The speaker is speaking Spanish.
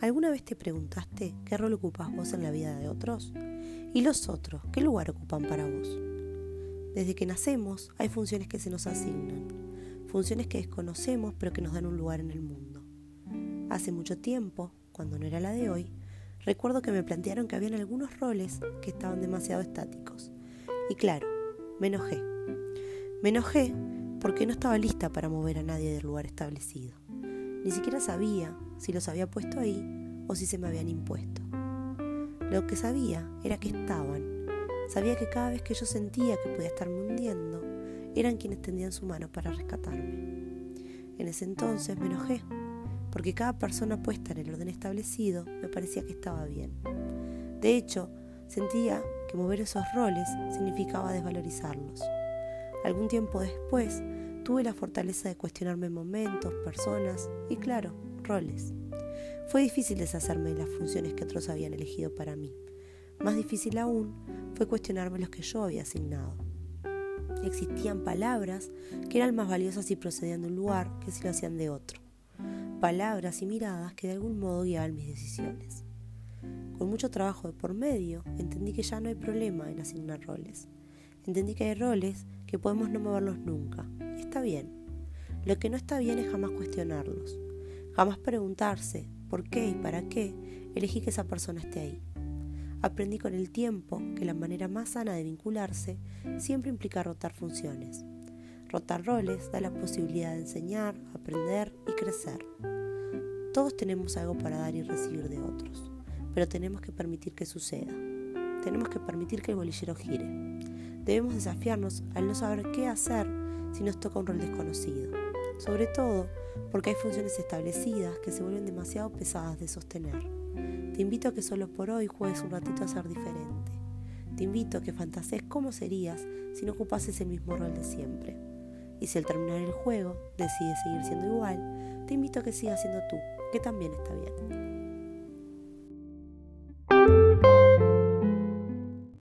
¿Alguna vez te preguntaste qué rol ocupas vos en la vida de otros? ¿Y los otros qué lugar ocupan para vos? Desde que nacemos hay funciones que se nos asignan, funciones que desconocemos pero que nos dan un lugar en el mundo. Hace mucho tiempo, cuando no era la de hoy, recuerdo que me plantearon que habían algunos roles que estaban demasiado estáticos. Y claro, me enojé. Me enojé porque no estaba lista para mover a nadie del lugar establecido. Ni siquiera sabía si los había puesto ahí o si se me habían impuesto. Lo que sabía era que estaban. Sabía que cada vez que yo sentía que podía estarme hundiendo, eran quienes tendían su mano para rescatarme. En ese entonces me enojé, porque cada persona puesta en el orden establecido me parecía que estaba bien. De hecho, sentía que mover esos roles significaba desvalorizarlos. Algún tiempo después, tuve la fortaleza de cuestionarme momentos, personas y, claro, roles. Fue difícil deshacerme de las funciones que otros habían elegido para mí. Más difícil aún fue cuestionarme los que yo había asignado. Existían palabras que eran más valiosas si procedían de un lugar que si lo hacían de otro. Palabras y miradas que de algún modo guiaban mis decisiones. Con mucho trabajo de por medio, entendí que ya no hay problema en asignar roles. Entendí que hay roles que podemos no moverlos nunca. está bien. Lo que no está bien es jamás cuestionarlos. Jamás preguntarse por qué y para qué elegí que esa persona esté ahí. Aprendí con el tiempo que la manera más sana de vincularse siempre implica rotar funciones. Rotar roles da la posibilidad de enseñar, aprender y crecer. Todos tenemos algo para dar y recibir de otros, pero tenemos que permitir que suceda. Tenemos que permitir que el bolillero gire. Debemos desafiarnos al no saber qué hacer si nos toca un rol desconocido, sobre todo porque hay funciones establecidas que se vuelven demasiado pesadas de sostener. Te invito a que solo por hoy juegues un ratito a ser diferente. Te invito a que fantasees cómo serías si no ocupases el mismo rol de siempre. Y si al terminar el juego decides seguir siendo igual, te invito a que sigas siendo tú, que también está bien.